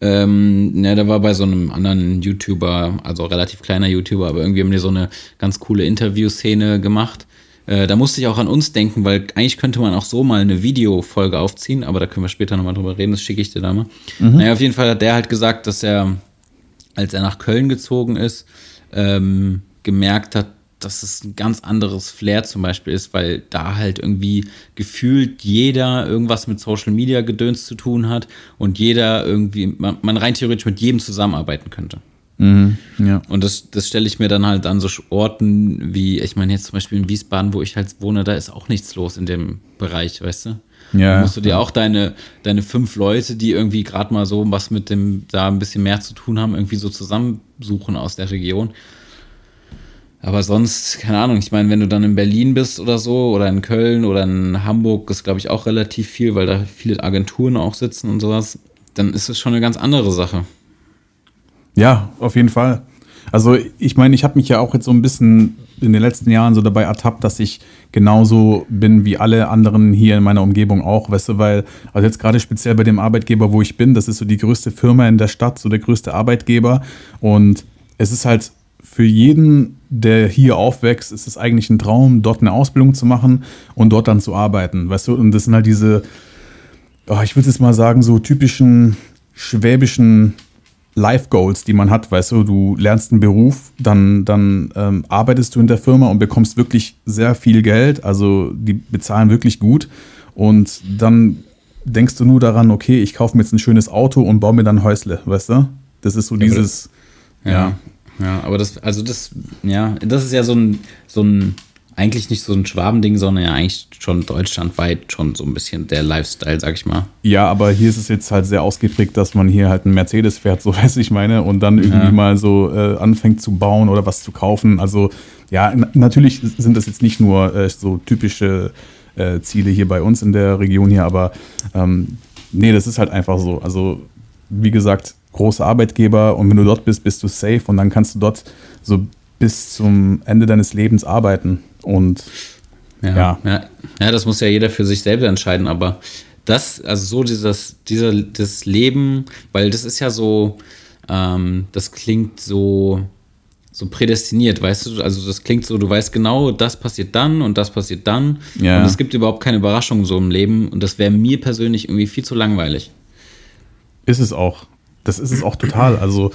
Ähm, ja, der war bei so einem anderen YouTuber, also relativ kleiner YouTuber, aber irgendwie haben die so eine ganz coole Interviewszene gemacht. Äh, da musste ich auch an uns denken, weil eigentlich könnte man auch so mal eine Videofolge aufziehen, aber da können wir später nochmal drüber reden, das schicke ich dir da mal. Mhm. Naja, auf jeden Fall hat der halt gesagt, dass er, als er nach Köln gezogen ist, ähm, gemerkt hat, dass es ein ganz anderes Flair zum Beispiel ist, weil da halt irgendwie gefühlt jeder irgendwas mit Social Media Gedöns zu tun hat und jeder irgendwie, man, man rein theoretisch mit jedem zusammenarbeiten könnte. Mhm, ja. Und das, das stelle ich mir dann halt an so Orten wie, ich meine jetzt zum Beispiel in Wiesbaden, wo ich halt wohne, da ist auch nichts los in dem Bereich, weißt du? Ja. Da musst du dir auch deine, deine fünf Leute, die irgendwie gerade mal so was mit dem, da ein bisschen mehr zu tun haben, irgendwie so zusammensuchen aus der Region. Aber sonst, keine Ahnung, ich meine, wenn du dann in Berlin bist oder so, oder in Köln oder in Hamburg, ist glaube ich auch relativ viel, weil da viele Agenturen auch sitzen und sowas, dann ist es schon eine ganz andere Sache. Ja, auf jeden Fall. Also ich meine, ich habe mich ja auch jetzt so ein bisschen in den letzten Jahren so dabei ertappt, dass ich genauso bin wie alle anderen hier in meiner Umgebung auch, weißt du, weil, also jetzt gerade speziell bei dem Arbeitgeber, wo ich bin, das ist so die größte Firma in der Stadt, so der größte Arbeitgeber und es ist halt für jeden, der hier aufwächst, ist es eigentlich ein Traum, dort eine Ausbildung zu machen und dort dann zu arbeiten, weißt du, und das sind halt diese, oh, ich würde jetzt mal sagen, so typischen schwäbischen Life Goals, die man hat, weißt du, du lernst einen Beruf, dann, dann ähm, arbeitest du in der Firma und bekommst wirklich sehr viel Geld, also die bezahlen wirklich gut und dann denkst du nur daran, okay, ich kaufe mir jetzt ein schönes Auto und baue mir dann ein Häusle, weißt du? Das ist so dieses, ja. ja. Ja, aber das, also das, ja, das ist ja so ein, so ein eigentlich nicht so ein Schwabending, sondern ja eigentlich schon deutschlandweit schon so ein bisschen der Lifestyle, sag ich mal. Ja, aber hier ist es jetzt halt sehr ausgeprägt, dass man hier halt einen Mercedes fährt, [laughs] so weiß ich meine, und dann irgendwie ja. mal so äh, anfängt zu bauen oder was zu kaufen. Also ja, natürlich sind das jetzt nicht nur äh, so typische äh, Ziele hier bei uns in der Region hier, aber ähm, nee, das ist halt einfach so. Also wie gesagt, große Arbeitgeber und wenn du dort bist, bist du safe und dann kannst du dort so bis zum Ende deines Lebens arbeiten. Und ja, ja. ja. ja das muss ja jeder für sich selber entscheiden, aber das, also so dieses, dieser, das Leben, weil das ist ja so, ähm, das klingt so, so prädestiniert, weißt du? Also das klingt so, du weißt genau, das passiert dann und das passiert dann. Ja. Und es gibt überhaupt keine Überraschungen so im Leben und das wäre mir persönlich irgendwie viel zu langweilig. Ist es auch. Das ist es auch total. Also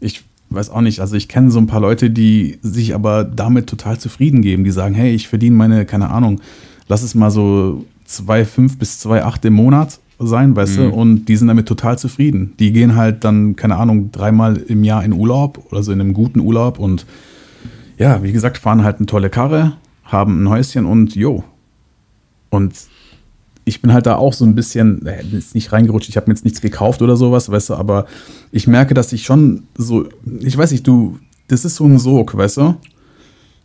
ich weiß auch nicht, also ich kenne so ein paar Leute, die sich aber damit total zufrieden geben, die sagen, hey, ich verdiene meine, keine Ahnung, lass es mal so 2,5 bis 2,8 im Monat sein, weißt mhm. du, und die sind damit total zufrieden. Die gehen halt dann, keine Ahnung, dreimal im Jahr in Urlaub, also in einem guten Urlaub und ja, wie gesagt, fahren halt eine tolle Karre, haben ein Häuschen und jo. Und ich bin halt da auch so ein bisschen, äh, ist nicht reingerutscht, ich habe mir jetzt nichts gekauft oder sowas, weißt du, aber ich merke, dass ich schon so, ich weiß nicht, du, das ist so ein Sog, weißt du?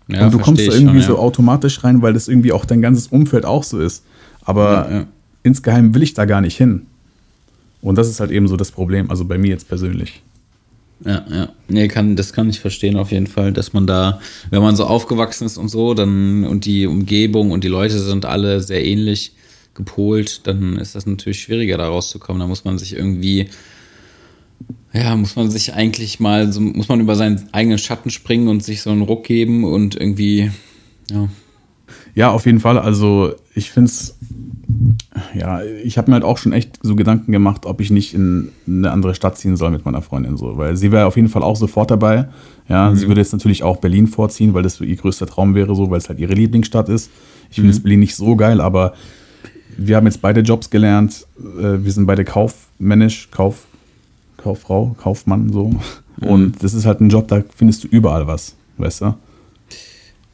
Ja, und du kommst da irgendwie schon, ja. so automatisch rein, weil das irgendwie auch dein ganzes Umfeld auch so ist. Aber ja, insgeheim will ich da gar nicht hin. Und das ist halt eben so das Problem, also bei mir jetzt persönlich. Ja, ja. Nee, kann, das kann ich verstehen auf jeden Fall, dass man da, wenn man so aufgewachsen ist und so, dann und die Umgebung und die Leute sind alle sehr ähnlich, gepolt, dann ist das natürlich schwieriger, da rauszukommen. Da muss man sich irgendwie, ja, muss man sich eigentlich mal, so, muss man über seinen eigenen Schatten springen und sich so einen Ruck geben und irgendwie, ja. Ja, auf jeden Fall. Also ich finde es, ja, ich habe mir halt auch schon echt so Gedanken gemacht, ob ich nicht in eine andere Stadt ziehen soll mit meiner Freundin so, weil sie wäre auf jeden Fall auch sofort dabei. Ja, mhm. sie würde jetzt natürlich auch Berlin vorziehen, weil das so ihr größter Traum wäre, so, weil es halt ihre Lieblingsstadt ist. Ich finde mhm. Berlin nicht so geil, aber wir haben jetzt beide Jobs gelernt. Äh, wir sind beide kaufmännisch, Kauf, Kauffrau, Kaufmann so. Mhm. Und das ist halt ein Job, da findest du überall was, weißt du?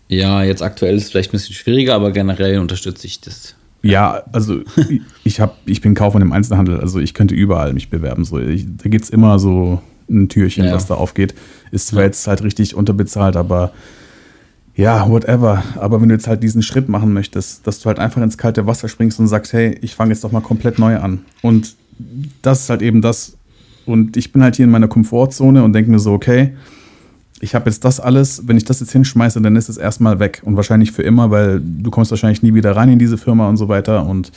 Ja, jetzt aktuell ist es vielleicht ein bisschen schwieriger, aber generell unterstütze ich das. Ja, also [laughs] ich, hab, ich bin Kaufmann im Einzelhandel, also ich könnte überall mich bewerben. So. Ich, da gibt es immer so ein Türchen, ja. was da aufgeht. Ist zwar ja. jetzt halt richtig unterbezahlt, aber ja, whatever. Aber wenn du jetzt halt diesen Schritt machen möchtest, dass du halt einfach ins kalte Wasser springst und sagst, hey, ich fange jetzt doch mal komplett neu an. Und das ist halt eben das. Und ich bin halt hier in meiner Komfortzone und denke mir so, okay, ich habe jetzt das alles, wenn ich das jetzt hinschmeiße, dann ist es erstmal weg und wahrscheinlich für immer, weil du kommst wahrscheinlich nie wieder rein in diese Firma und so weiter und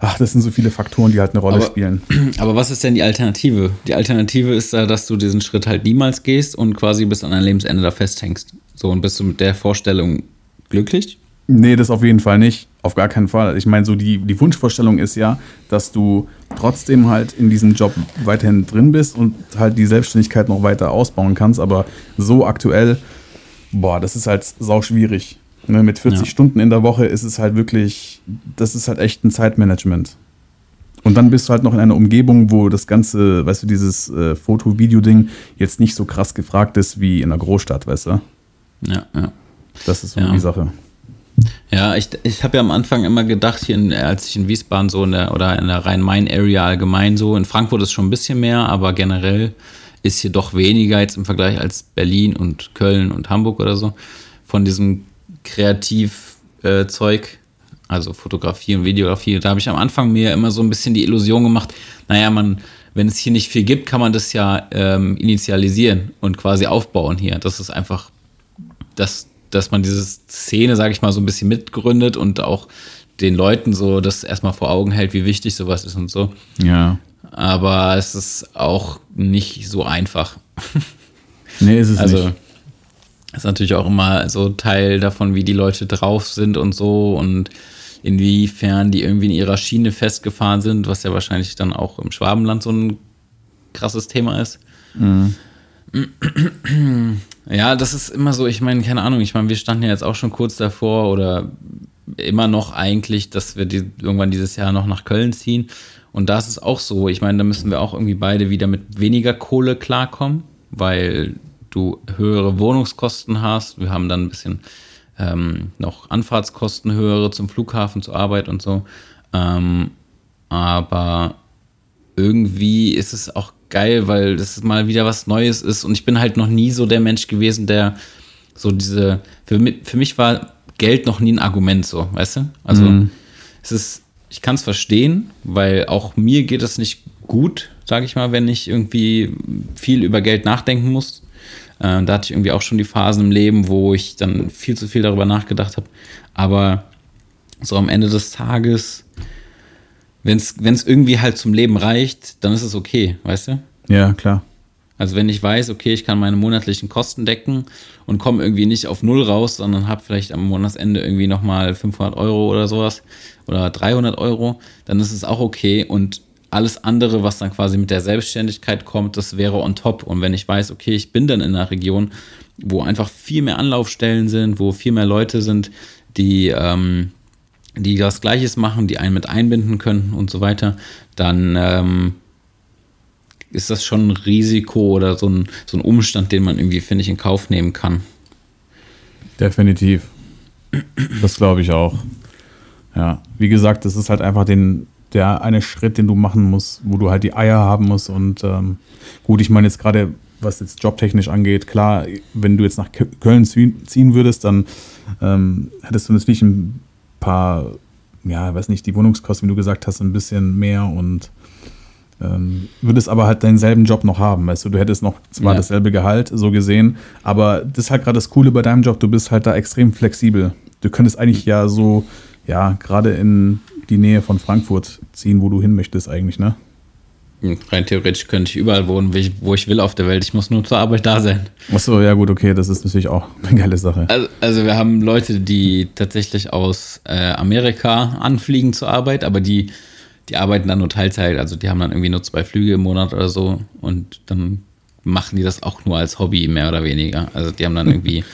ach, das sind so viele Faktoren, die halt eine Rolle aber, spielen. [clears throat] Aber was ist denn die Alternative? Die Alternative ist da, dass du diesen Schritt halt niemals gehst und quasi bis an dein Lebensende da festhängst. So, und bist du mit der Vorstellung glücklich? Nee, das auf jeden Fall nicht. Auf gar keinen Fall. Ich meine, so die, die Wunschvorstellung ist ja, dass du trotzdem halt in diesem Job weiterhin drin bist und halt die Selbstständigkeit noch weiter ausbauen kannst. Aber so aktuell, boah, das ist halt sau schwierig. Ne, mit 40 ja. Stunden in der Woche ist es halt wirklich, das ist halt echt ein Zeitmanagement. Und dann bist du halt noch in einer Umgebung, wo das ganze, weißt du, dieses äh, Foto-Video-Ding jetzt nicht so krass gefragt ist wie in einer Großstadt, weißt du? Ja, ja. Das ist so ja. die Sache. Ja, ich, ich habe ja am Anfang immer gedacht, hier in, als ich in Wiesbaden so in der, oder in der Rhein-Main-Area allgemein so, in Frankfurt ist schon ein bisschen mehr, aber generell ist hier doch weniger jetzt im Vergleich als Berlin und Köln und Hamburg oder so von diesem Kreativzeug, äh, also Fotografie und Videografie. Da habe ich am Anfang mir immer so ein bisschen die Illusion gemacht, naja, man wenn es hier nicht viel gibt, kann man das ja ähm, initialisieren und quasi aufbauen hier. Das ist einfach, dass, dass man diese Szene, sage ich mal, so ein bisschen mitgründet und auch den Leuten so das erstmal vor Augen hält, wie wichtig sowas ist und so. Ja. Aber es ist auch nicht so einfach. [laughs] Nee, ist es Also nicht. ist natürlich auch immer so Teil davon, wie die Leute drauf sind und so und inwiefern die irgendwie in ihrer Schiene festgefahren sind, was ja wahrscheinlich dann auch im Schwabenland so ein krasses Thema ist. [clears throat] Ja, das ist immer so, ich meine, keine Ahnung, ich meine, wir standen ja jetzt auch schon kurz davor oder immer noch eigentlich, dass wir die, irgendwann dieses Jahr noch nach Köln ziehen. Und da ist es auch so, ich meine, da müssen wir auch irgendwie beide wieder mit weniger Kohle klarkommen, weil du höhere Wohnungskosten hast. Wir haben dann ein bisschen ähm, noch Anfahrtskosten höhere zum Flughafen, zur Arbeit und so. Ähm, aber irgendwie ist es auch geil, weil das mal wieder was Neues ist. Und ich bin halt noch nie so der Mensch gewesen, der so diese. Für mich, für mich war Geld noch nie ein Argument, so, weißt du? Also, es ist. Ich kann es verstehen, weil auch mir geht es nicht gut, sage ich mal, wenn ich irgendwie viel über Geld nachdenken muss. Äh, da hatte ich irgendwie auch schon die Phasen im Leben, wo ich dann viel zu viel darüber nachgedacht habe. Aber so am Ende des Tages, wenn es irgendwie halt zum Leben reicht, dann ist es okay, weißt du? Ja, klar. Also wenn ich weiß, okay, ich kann meine monatlichen Kosten decken und komme irgendwie nicht auf Null raus, sondern habe vielleicht am Monatsende irgendwie nochmal 500 Euro oder sowas oder 300 Euro, dann ist es auch okay und alles andere, was dann quasi mit der Selbstständigkeit kommt, das wäre on top. Und wenn ich weiß, okay, ich bin dann in einer Region, wo einfach viel mehr Anlaufstellen sind, wo viel mehr Leute sind, die, ähm, die das Gleiches machen, die einen mit einbinden können und so weiter, dann ähm, ist das schon ein Risiko oder so ein, so ein Umstand, den man irgendwie, finde ich, in Kauf nehmen kann. Definitiv. Das glaube ich auch. Ja, wie gesagt, das ist halt einfach den, der eine Schritt, den du machen musst, wo du halt die Eier haben musst. Und ähm, gut, ich meine jetzt gerade, was jetzt jobtechnisch angeht, klar, wenn du jetzt nach Kö- Köln ziehen ziehen würdest, dann ähm, hättest du natürlich ein paar, ja, weiß nicht, die Wohnungskosten, wie du gesagt hast, ein bisschen mehr und ähm, würdest aber halt denselben Job noch haben, weißt du, du hättest noch zwar Ja. dasselbe Gehalt, so gesehen, aber das ist halt gerade das Coole bei deinem Job, du bist halt da extrem flexibel. Du könntest eigentlich ja so, ja, gerade in die Nähe von Frankfurt ziehen, wo du hin möchtest eigentlich, ne? Rein theoretisch könnte ich überall wohnen, wo ich, will auf der Welt. Ich muss nur zur Arbeit da sein. Achso, ja gut, okay, das ist natürlich auch [laughs] eine geile Sache. Also, also wir haben Leute, die tatsächlich aus äh, Amerika anfliegen zur Arbeit, aber die, die arbeiten dann nur Teilzeit. Also die haben dann irgendwie nur zwei Flüge im Monat oder so und dann machen die das auch nur als Hobby, mehr oder weniger. Also die haben dann [laughs] irgendwie,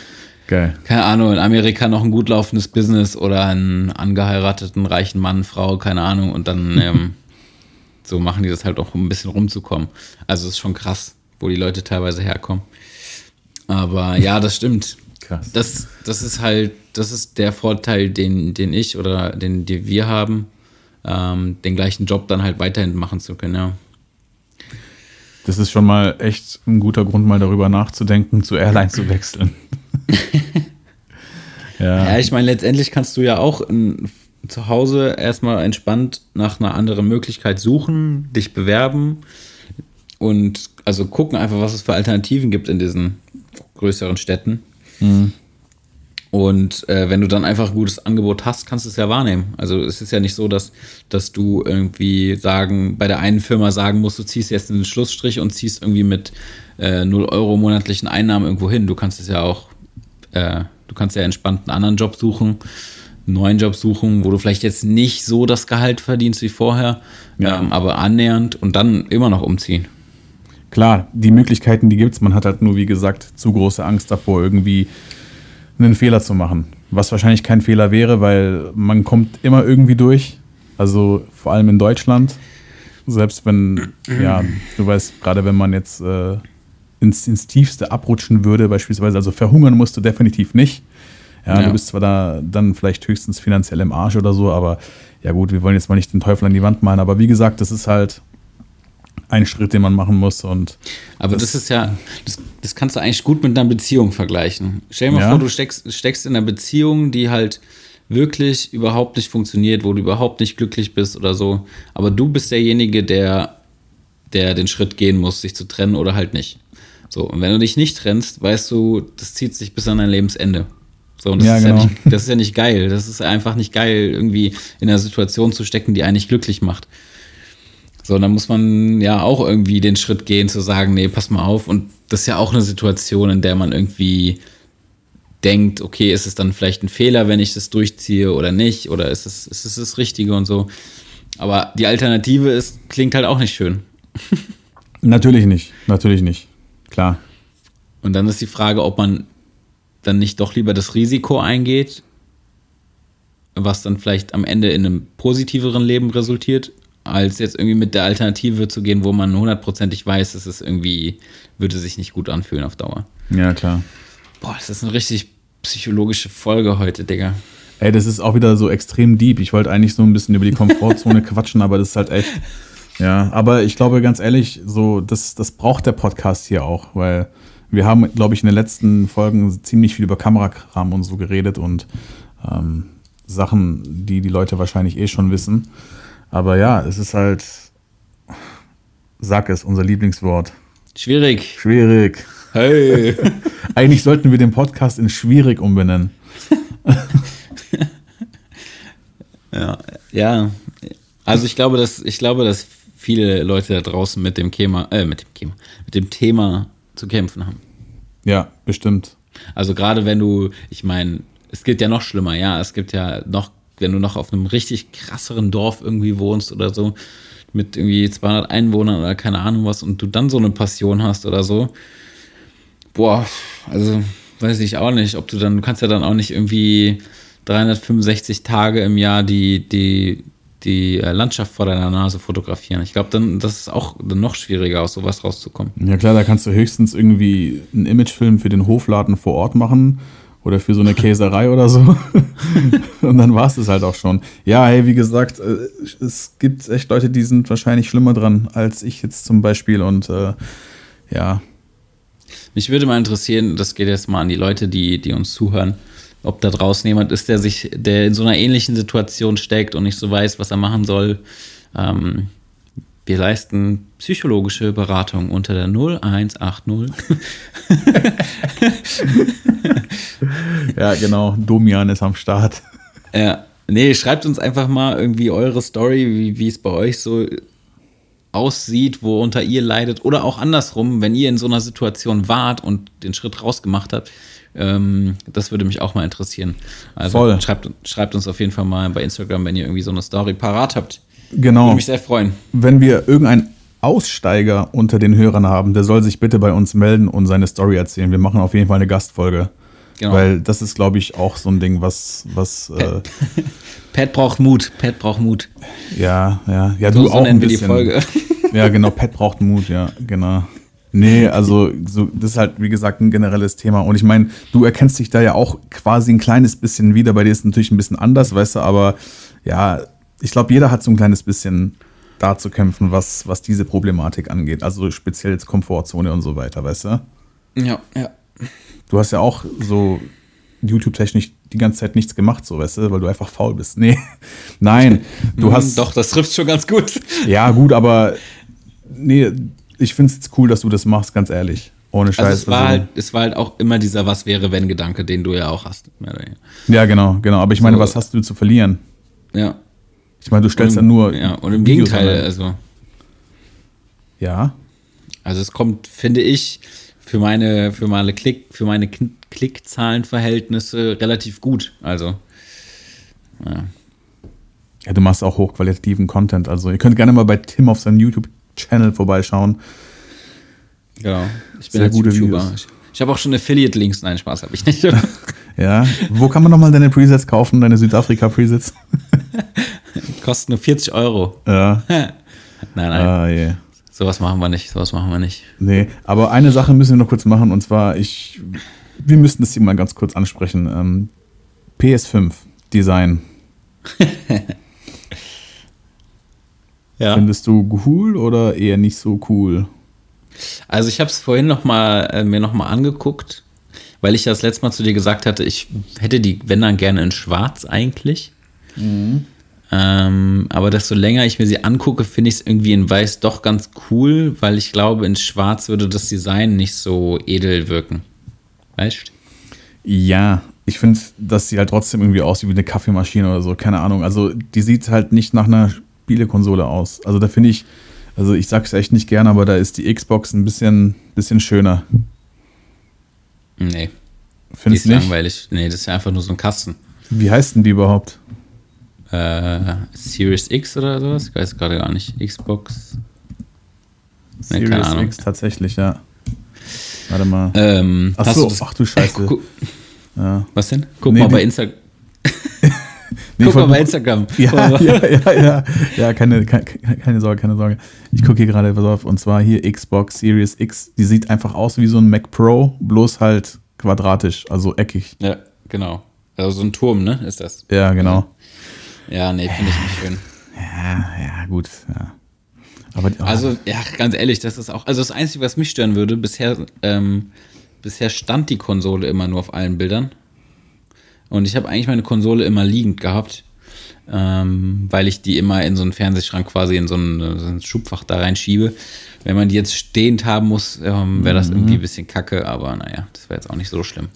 Geil. keine Ahnung, in Amerika noch ein gut laufendes Business oder einen angeheirateten reichen Mann, Frau, keine Ahnung. Und dann [laughs] ähm, so machen die das halt auch, um ein bisschen rumzukommen. Also es ist schon krass, wo die Leute teilweise herkommen. Aber ja, das stimmt. [laughs] Krass. Das, das ist halt, das ist der Vorteil, den, den ich oder den, den wir haben, ähm, den gleichen Job dann halt weiterhin machen zu können, ja. Das ist schon mal echt ein guter Grund, mal darüber nachzudenken, zu Airline zu wechseln. [laughs] [laughs] ja. Ja, ich meine, letztendlich kannst du ja auch in, zu Hause erstmal entspannt nach einer anderen Möglichkeit suchen, dich bewerben und also gucken einfach, was es für Alternativen gibt in diesen größeren Städten. Und äh, wenn du dann einfach ein gutes Angebot hast, kannst du es ja wahrnehmen. Also es ist ja nicht so, dass, dass du irgendwie sagen, bei der einen Firma sagen musst, du ziehst jetzt einen Schlussstrich und ziehst irgendwie mit äh, 0 Euro monatlichen Einnahmen irgendwo hin. Du kannst es ja auch, äh, du kannst ja entspannt einen anderen Job suchen, einen neuen Job suchen, wo du vielleicht jetzt nicht so das Gehalt verdienst wie vorher, Ja. ähm, aber annähernd und dann immer noch umziehen. Klar, die Möglichkeiten, die gibt's. Man hat halt nur, wie gesagt, zu große Angst davor, irgendwie einen Fehler zu machen. Was wahrscheinlich kein Fehler wäre, weil man kommt immer irgendwie durch. Also vor allem in Deutschland. Selbst wenn, ja, du weißt, gerade wenn man jetzt äh, ins, ins Tiefste abrutschen würde, beispielsweise, also verhungern musst du definitiv nicht. Ja, Ja. du bist zwar da dann vielleicht höchstens finanziell im Arsch oder so, aber ja gut, wir wollen jetzt mal nicht den Teufel an die Wand malen, aber wie gesagt, das ist halt ein Schritt, den man machen muss und Aber das, ist ja, das, das kannst du eigentlich gut mit einer Beziehung vergleichen. Stell dir mal Ja. vor, du steckst, steckst in einer Beziehung, die halt wirklich überhaupt nicht funktioniert, wo du überhaupt nicht glücklich bist oder so. Aber du bist derjenige, der der den Schritt gehen muss, sich zu trennen oder halt nicht. So, und wenn du dich nicht trennst, weißt du, das zieht sich bis an dein Lebensende. So, und das, Ja, ist genau. ja nicht, das ist ja nicht geil. Das ist einfach nicht geil, irgendwie in einer Situation zu stecken, die eigentlich glücklich macht. So, dann muss man ja auch irgendwie den Schritt gehen, zu sagen, nee, pass mal auf. Und das ist ja auch eine Situation, in der man irgendwie denkt, okay, ist es dann vielleicht ein Fehler, wenn ich das durchziehe oder nicht? Oder ist es, ist es das Richtige und so? Aber die Alternative ist, klingt halt auch nicht schön. [laughs] Natürlich nicht, natürlich nicht. Klar. Und dann ist die Frage, ob man dann nicht doch lieber das Risiko eingeht, was dann vielleicht am Ende in einem positiveren Leben resultiert, als jetzt irgendwie mit der Alternative zu gehen, wo man hundertprozentig weiß, dass es irgendwie würde sich nicht gut anfühlen auf Dauer. Ja, klar. Boah, das ist eine richtig psychologische Folge heute, Digga. Ey, das ist auch wieder so extrem deep. Ich wollte eigentlich so ein bisschen über die Komfortzone [laughs] quatschen, aber das ist halt echt. Ja, aber ich glaube ganz ehrlich, so das, das braucht der Podcast hier auch, weil wir haben, glaube ich, in den letzten Folgen ziemlich viel über Kamerakram und so geredet und ähm, Sachen, die die Leute wahrscheinlich eh schon wissen. Aber ja, es ist halt, sag es, unser Lieblingswort. Schwierig. Schwierig. Hey. [laughs] Eigentlich sollten wir den Podcast in schwierig umbenennen. [laughs] Ja, ja. Also ich glaube, dass ich glaube, dass viele Leute da draußen mit dem Thema, äh, mit dem Thema, mit dem Thema zu kämpfen haben. Ja, bestimmt. Also gerade wenn du, ich meine, es gibt ja noch schlimmer, ja, es gibt ja noch, wenn du noch auf einem richtig krasseren Dorf irgendwie wohnst oder so, mit irgendwie 200 Einwohnern oder keine Ahnung was und du dann so eine Passion hast oder so, boah, also weiß ich auch nicht, ob du dann, du kannst ja dann auch nicht irgendwie 365 Tage im Jahr die, die, die äh, Landschaft vor deiner Nase fotografieren. Ich glaube, dann, das ist auch noch schwieriger, aus sowas rauszukommen. Ja klar, da kannst du höchstens irgendwie einen Imagefilm für den Hofladen vor Ort machen oder für so eine [laughs] Käserei oder so. [laughs] Und dann war es das halt auch schon. Ja, hey, wie gesagt, äh, es gibt echt Leute, die sind wahrscheinlich schlimmer dran als ich jetzt zum Beispiel. Und äh, ja, Mich würde mal interessieren, das geht jetzt mal an die Leute, die, die uns zuhören, ob da draußen jemand ist, der sich, der in so einer ähnlichen Situation steckt und nicht so weiß, was er machen soll. Ähm, wir leisten psychologische Beratung unter der 0180. [laughs] ja, genau. Domian ist am Start. Ja, nee, schreibt uns einfach mal irgendwie eure Story, wie, wie es bei euch so aussieht, worunter ihr leidet. Oder auch andersrum, wenn ihr in so einer Situation wart und den Schritt rausgemacht habt. Ähm, das würde mich auch mal interessieren. Also Voll. Schreibt, schreibt uns auf jeden Fall mal bei Instagram, wenn ihr irgendwie so eine Story parat habt. Genau. Würde mich sehr freuen. Wenn wir irgendeinen Aussteiger unter den Hörern haben, der soll sich bitte bei uns melden und seine Story erzählen. Wir machen auf jeden Fall eine Gastfolge. Genau. Weil das ist, glaube ich, auch so ein Ding, was, was äh, [laughs] Pat braucht Mut. Pat braucht Mut. ja, ja, ja, So, du so auch nennen ein wir die bisschen. Folge. Ja, genau, Pet braucht Mut, ja, genau. Nee, also so, das ist halt, wie gesagt, ein generelles Thema. Und ich meine, du erkennst dich da ja auch quasi ein kleines bisschen wieder. Bei dir ist es natürlich ein bisschen anders, weißt du, aber ja, ich glaube, jeder hat so ein kleines bisschen da zu kämpfen, was, was diese Problematik angeht. Also speziell jetzt Komfortzone und so weiter, weißt du? Ja, ja. Du hast ja auch so YouTube-technisch die ganze Zeit nichts gemacht, so, weißt du, weil du einfach faul bist. Nee, [laughs] nein, du [laughs] hast. Doch, das trifft schon ganz gut. Ja, gut, aber nee, ich finde es cool, dass du das machst, ganz ehrlich. Ohne Scheiß. Also es war, also- halt, es war halt auch immer dieser Was wäre, wenn Gedanke, den du ja auch hast. ja, genau, genau. Aber ich meine, So- was hast du zu verlieren? Ja. Ich meine, du stellst Und im- nur. Ja, und im Videos Gegenteil, also. Ja. Also es kommt, finde ich, für meine, für meine Klick, für meine Klickzahlenverhältnisse relativ gut. Also. Ja. Ja, du machst auch hochqualitativen Content. Also, ihr könnt gerne mal bei Tim auf seinem YouTube-Channel vorbeischauen. Genau. Ich Sehr bin jetzt gute YouTuber. Videos. Ich, habe auch schon Affiliate-Links. Nein, Spaß habe ich nicht. [laughs] Ja. Wo kann man nochmal deine Presets kaufen, deine Südafrika-Presets? [laughs] Kostet nur 40 Euro. ja. [laughs] Nein, nein. Ah, je. Sowas machen wir nicht. Sowas machen wir nicht. Nee, aber eine Sache müssen wir noch kurz machen und zwar, ich, wir müssten das hier mal ganz kurz ansprechen. Ähm, PS5 Design. Ja. Findest du cool oder eher nicht so cool? Also ich habe es vorhin noch mal, äh, mir noch mal angeguckt, weil ich das letzte Mal zu dir gesagt hatte, ich hätte die, wenn dann gerne in Schwarz eigentlich. Ähm, aber desto länger ich mir sie angucke, finde ich es irgendwie in Weiß doch ganz cool, weil ich glaube, in Schwarz würde das Design nicht so edel wirken. Weißt Ja, ich finde, dass sie halt trotzdem irgendwie aussieht wie eine Kaffeemaschine oder so, keine Ahnung. Also die sieht halt nicht nach einer Spielekonsole aus. Also da finde ich, also ich sag's echt nicht gern, aber da ist die Xbox ein bisschen, bisschen schöner. Nee. Findest die du ist nicht? langweilig. Nee, das ist ja einfach nur so ein Kasten. Wie heißt denn die überhaupt? Äh, Series X oder sowas? Ich weiß gerade gar nicht. Xbox. Nee, keine Series Ahnung. X tatsächlich, ja. Warte mal. Ähm, ach so, ach du Scheiße. Gu- ja. Was denn? Guck Nee, mal bei Instagram. [laughs] Nee, Guck mal bei Instagram. [laughs] Ja, ja, ja, ja, ja, keine, keine, keine Sorge, keine Sorge. Ich gucke hier gerade, pass auf, und zwar hier Xbox Series X. Die sieht einfach aus wie so ein Mac Pro, bloß halt quadratisch, also eckig. Ja, genau. Also so ein Turm, ne? Ist das? Ja, genau. Ja, nee, finde ich nicht schön. Ja, ja, gut, ja. Aber oh, Also, ja, ganz ehrlich, das ist auch. Also das Einzige, was mich stören würde, bisher, ähm, bisher stand die Konsole immer nur auf allen Bildern. Und ich habe eigentlich meine Konsole immer liegend gehabt, ähm, weil ich die immer in so einen Fernsehschrank quasi in so ein, so ein Schubfach da reinschiebe. Wenn man die jetzt stehend haben muss, ähm, wäre das irgendwie ein bisschen kacke, aber naja, das wäre jetzt auch nicht so schlimm.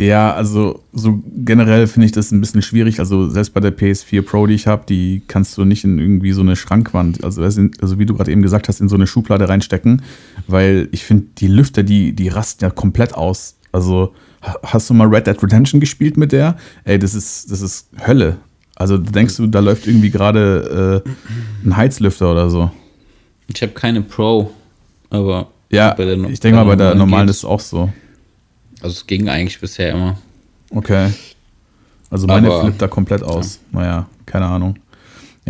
Ja, also so generell finde ich das ein bisschen schwierig. Also selbst bei der PS4 Pro, die ich habe, die kannst du nicht in irgendwie so eine Schrankwand, also, also wie du gerade eben gesagt hast, in so eine Schublade reinstecken, weil ich finde, die Lüfter, die, die rasten ja komplett aus. Also hast du mal Red Dead Redemption gespielt mit der? Ey, das ist, das ist Hölle. Also denkst du, da läuft irgendwie gerade äh, ein Heizlüfter oder so? Ich habe keine Pro, aber Ja, bei der no- ich denke mal, bei der normalen geht's. ist es auch so. Also es ging eigentlich bisher immer. Okay. Also meine Aber- flippt da komplett aus. Naja, keine Ahnung.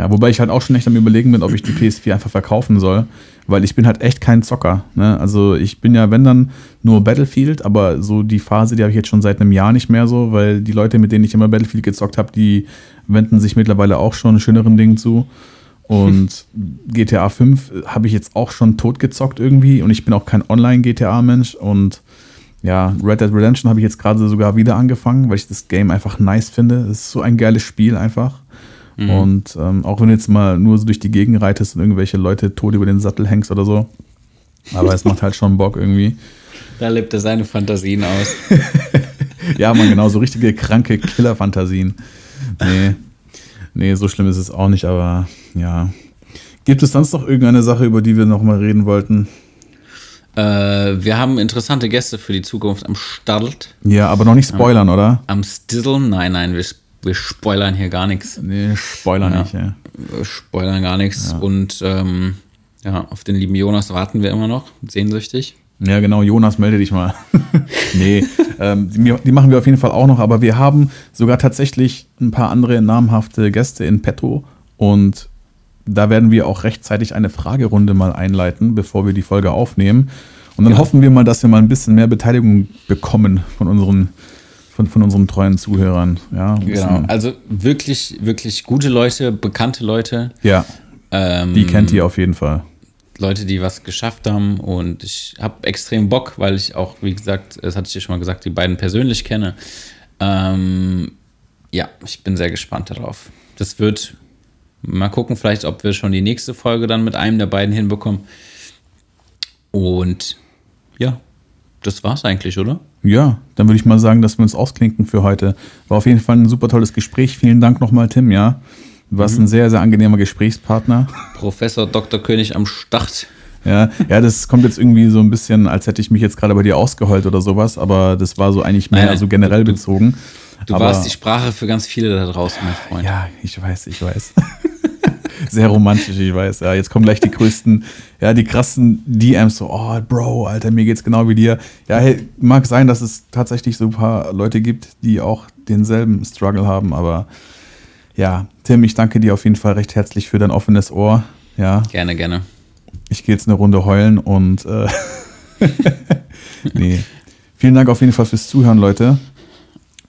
Ja, wobei ich halt auch schon echt am überlegen bin, ob ich die PS4 einfach verkaufen soll, weil ich bin halt echt kein Zocker. Ne? Also ich bin ja, wenn dann, nur Battlefield, aber so die Phase, die habe ich jetzt schon seit einem Jahr nicht mehr so, weil die Leute, mit denen ich immer Battlefield gezockt habe, die wenden sich mittlerweile auch schon schöneren Dingen zu. Und [laughs] GTA 5 habe ich jetzt auch schon tot gezockt irgendwie und ich bin auch kein Online-GTA-Mensch und ja, Red Dead Redemption habe ich jetzt gerade sogar wieder angefangen, weil ich das Game einfach nice finde. Es ist so ein geiles Spiel einfach. Und ähm, auch wenn du jetzt mal nur so durch die Gegend reitest und irgendwelche Leute tot über den Sattel hängst oder so. Aber es macht halt schon Bock irgendwie. Da lebt er seine Fantasien aus. [laughs] Ja, man, genau, so richtige kranke Killer-Fantasien. Nee. Nee, so schlimm ist es auch nicht, aber ja. Gibt es sonst noch irgendeine Sache, über die wir noch mal reden wollten? äh, wir haben interessante Gäste für die Zukunft am Start. Ja, aber noch nicht spoilern, oder? Am Stizzle? Nein, nein, wir, wir spoilern hier gar nichts. Nee, Spoiler Ja. nicht, ja. Wir spoilern gar nichts. Und ähm, ja, auf den lieben Jonas warten wir immer noch, sehnsüchtig. Ja, genau, Jonas, melde dich mal. [laughs] nee, ähm, die, die machen wir auf jeden Fall auch noch, aber wir haben sogar tatsächlich ein paar andere namhafte Gäste in petto und da werden wir auch rechtzeitig eine Fragerunde mal einleiten, bevor wir die Folge aufnehmen. Und dann Ja. hoffen wir mal, dass wir mal ein bisschen mehr Beteiligung bekommen von unseren, von, von unseren treuen Zuhörern. Ja, Genau. Also wirklich, wirklich gute Leute, bekannte Leute. ja Ähm, die kennt ihr auf jeden Fall. Leute, die was geschafft haben und ich habe extrem Bock, weil ich auch, wie gesagt, das hatte ich dir schon mal gesagt, die beiden persönlich kenne. Ähm, ja, ich bin sehr gespannt darauf. Das wird mal gucken, vielleicht, ob wir schon die nächste Folge dann mit einem der beiden hinbekommen. Und ja, das war's eigentlich, oder? Ja, dann würde ich mal sagen, dass wir uns ausklinken für heute. War auf jeden Fall ein super tolles Gespräch. Vielen Dank nochmal, Tim, ja. Du warst ein sehr, sehr angenehmer Gesprächspartner. Professor Dr. König am Start. Ja, ja, das kommt jetzt irgendwie so ein bisschen, als hätte ich mich jetzt gerade bei dir ausgeheult oder sowas, aber das war so eigentlich mehr nein, so generell du- bezogen. Du aber, warst die Sprache für ganz viele da draußen, mein Freund. Ja, ich weiß, ich weiß. Sehr romantisch, ich weiß. Ja, jetzt kommen gleich die größten, ja, die krassen DMs so, oh, Bro, Alter, mir geht's genau wie dir. Ja, hey, mag sein, dass es tatsächlich so ein paar Leute gibt, die auch denselben Struggle haben, aber ja, Tim, ich danke dir auf jeden Fall recht herzlich für dein offenes Ohr. Ja, Gerne, gerne. ich gehe jetzt eine Runde heulen und äh, [laughs] nee. Vielen Dank auf jeden Fall fürs Zuhören, Leute.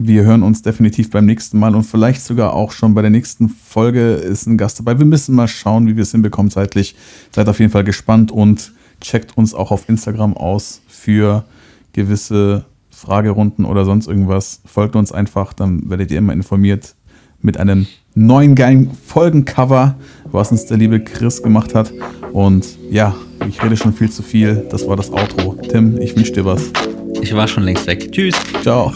Wir hören uns definitiv beim nächsten Mal und vielleicht sogar auch schon bei der nächsten Folge ist ein Gast dabei. Wir müssen mal schauen, wie wir es hinbekommen zeitlich. Seid auf jeden Fall gespannt und checkt uns auch auf Instagram aus für gewisse Fragerunden oder sonst irgendwas. Folgt uns einfach, dann werdet ihr immer informiert mit einem neuen geilen Folgencover, was uns der liebe Chris gemacht hat. Und ja, ich rede schon viel zu viel. Das war das Outro. Tim, ich wünsche dir was. Ich war schon längst weg. Tschüss. Ciao.